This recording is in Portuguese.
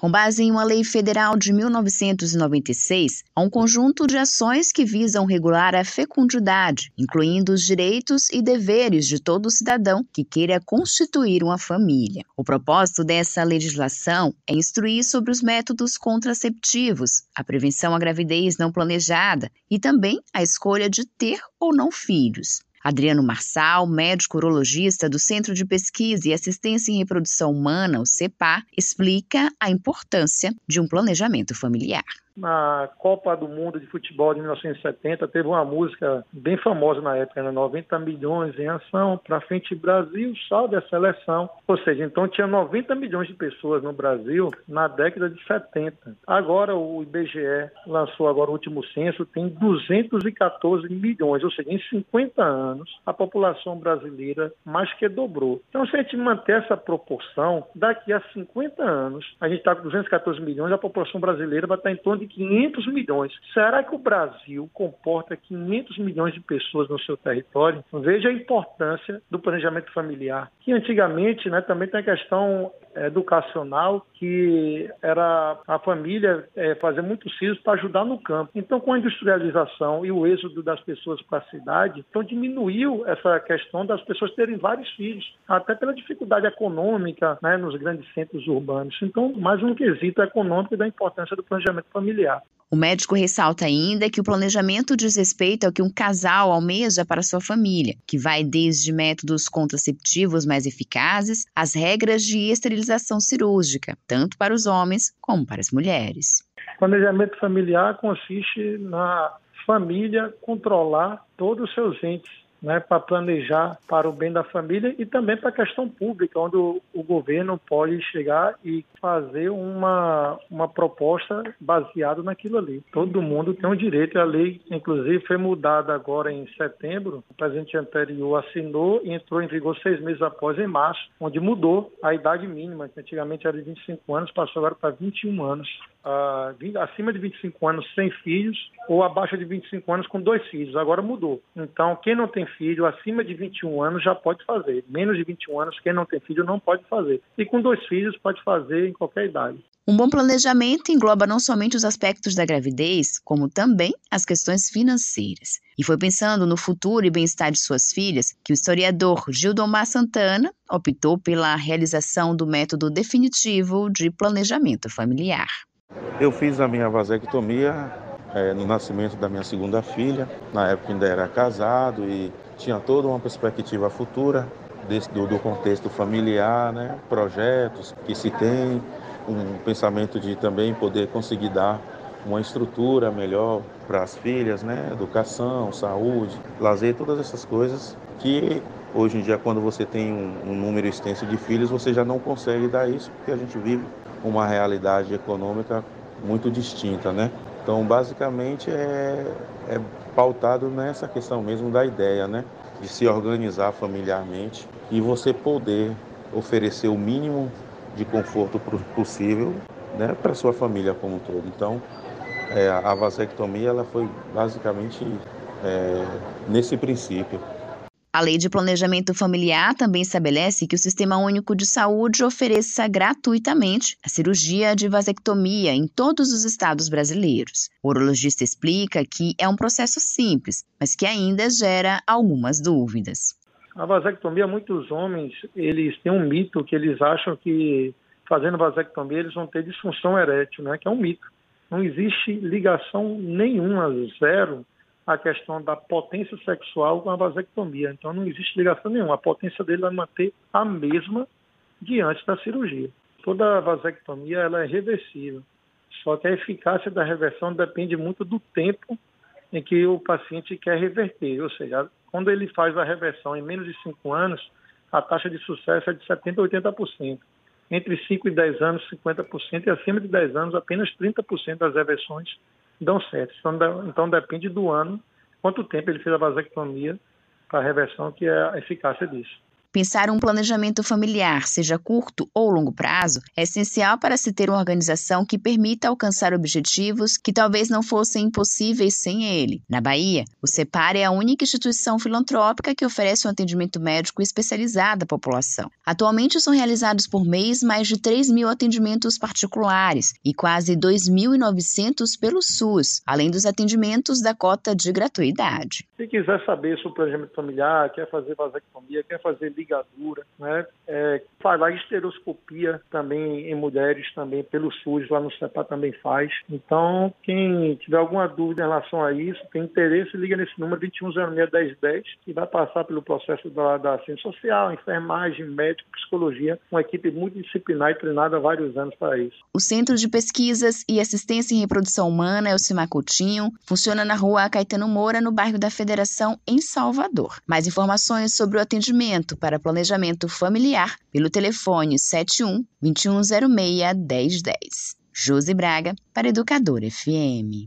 Com base em uma lei federal de 1996, há um conjunto de ações que visam regular a fecundidade, incluindo os direitos e deveres de todo cidadão que queira constituir uma família. O propósito dessa legislação é instruir sobre os métodos contraceptivos, a prevenção à gravidez não planejada e também a escolha de ter ou não filhos. Adriano Marçal, médico urologista do Centro de Pesquisa e Assistência em Reprodução Humana, o CEPA, explica a importância de um planejamento familiar na Copa do Mundo de Futebol de 1970, teve uma música bem famosa na época, né? 90 milhões em ação, para frente Brasil, salve a seleção. Ou seja, então tinha 90 milhões de pessoas no Brasil na década de 70. Agora o IBGE lançou agora o último censo, tem 214 milhões, ou seja, em 50 anos a população brasileira mais que dobrou. Então se a gente manter essa proporção, daqui a 50 anos, a gente está com 214 milhões, a população brasileira vai estar em torno de 500 milhões. Será que o Brasil comporta 500 milhões de pessoas no seu território? Veja a importância do planejamento familiar, que antigamente né, também tem a questão educacional que era a família é, fazer muitos filhos para ajudar no campo. Então, com a industrialização e o êxodo das pessoas para a cidade, então diminuiu essa questão das pessoas terem vários filhos, até pela dificuldade econômica né, nos grandes centros urbanos. Então, mais um quesito econômico da importância do planejamento familiar. O médico ressalta ainda que o planejamento diz respeito ao que um casal almeja para sua família, que vai desde métodos contraceptivos mais eficazes às regras de esterilização cirúrgica, tanto para os homens como para as mulheres. Planejamento familiar consiste na família controlar todos os seus entes né, para planejar para o bem da família e também para a questão pública, onde o, o, governo pode chegar e fazer uma, uma proposta baseada naquilo ali. Todo mundo tem o um direito, a lei, inclusive, foi mudada agora em setembro, o presidente anterior assinou e entrou em vigor seis meses após, em março, onde mudou a idade mínima, que antigamente era de 25 anos, passou agora para 21 anos. Uh, acima de 25 anos sem filhos ou abaixo de 25 anos com dois filhos. Agora mudou. Então, quem não tem filho acima de 21 anos já pode fazer. Menos de 21 anos, quem não tem filho não pode fazer. E com dois filhos pode fazer em qualquer idade. Um bom planejamento engloba não somente os aspectos da gravidez, como também as questões financeiras. E foi pensando no futuro e bem-estar de suas filhas que o historiador Gildomar Santana optou pela realização do método definitivo de planejamento familiar. Eu fiz a minha vasectomia é, no nascimento da minha segunda filha. Na época ainda era casado e tinha toda uma perspectiva futura desse, do, do contexto familiar, né? projetos que se tem, um pensamento de também poder conseguir dar uma estrutura melhor para as filhas, né? educação, saúde, lazer, todas essas coisas que hoje em dia, quando você tem um, um número extenso de filhos, você já não consegue dar isso, porque a gente vive uma realidade econômica muito distinta, né? Então, basicamente, é, é pautado nessa questão mesmo da ideia, né? De se organizar familiarmente e você poder oferecer o mínimo de conforto possível né, para sua família como um todo. Então, é, a vasectomia ela foi basicamente é, nesse princípio. A Lei de Planejamento Familiar também estabelece que o Sistema Único de Saúde ofereça gratuitamente a cirurgia de vasectomia em todos os estados brasileiros. O urologista explica que é um processo simples, mas que ainda gera algumas dúvidas. A vasectomia, muitos homens, eles têm um mito que eles acham que fazendo vasectomia eles vão ter disfunção erétil, né? que é um mito. Não existe ligação nenhuma, zero, a questão da potência sexual com a vasectomia. Então não existe ligação nenhuma. A potência dele vai manter a mesma diante da cirurgia. Toda vasectomia ela é reversível. Só que a eficácia da reversão depende muito do tempo em que o paciente quer reverter. Ou seja, quando ele faz a reversão em menos de 5 anos, a taxa de sucesso é de 70% a 80%. Entre 5 e 10 anos, 50%, e acima de 10 anos, apenas 30% das reversões dão certo. Então, então depende do ano, quanto tempo ele fez a vasectomia para a reversão, que é a eficácia disso. Pensar um planejamento familiar, seja curto ou longo prazo, é essencial para se ter uma organização que permita alcançar objetivos que talvez não fossem impossíveis sem ele. Na Bahia, o CEPAR é a única instituição filantrópica que oferece um atendimento médico especializado à população. Atualmente são realizados por mês mais de 3 mil atendimentos particulares e quase 2.900 pelo SUS, além dos atendimentos da cota de gratuidade. Se quiser saber sobre o planejamento familiar, quer fazer vasectomia, quer fazer ligadura, né? É, faz lá esteroscopia também em mulheres também pelo SUS, lá no CEPA também faz. Então, quem tiver alguma dúvida em relação a isso, tem interesse, liga nesse número 2106-1010 e vai passar pelo processo da, da ciência social, enfermagem, médico, psicologia, uma equipe multidisciplinar e treinada há vários anos para isso. O Centro de Pesquisas e Assistência em Reprodução Humana, Elcimar Coutinho, funciona na rua Caetano Moura, no bairro da Federação, em Salvador. Mais informações sobre o atendimento para planejamento familiar pelo telefone 71 2106 1010. Josi Braga, para Educador FM.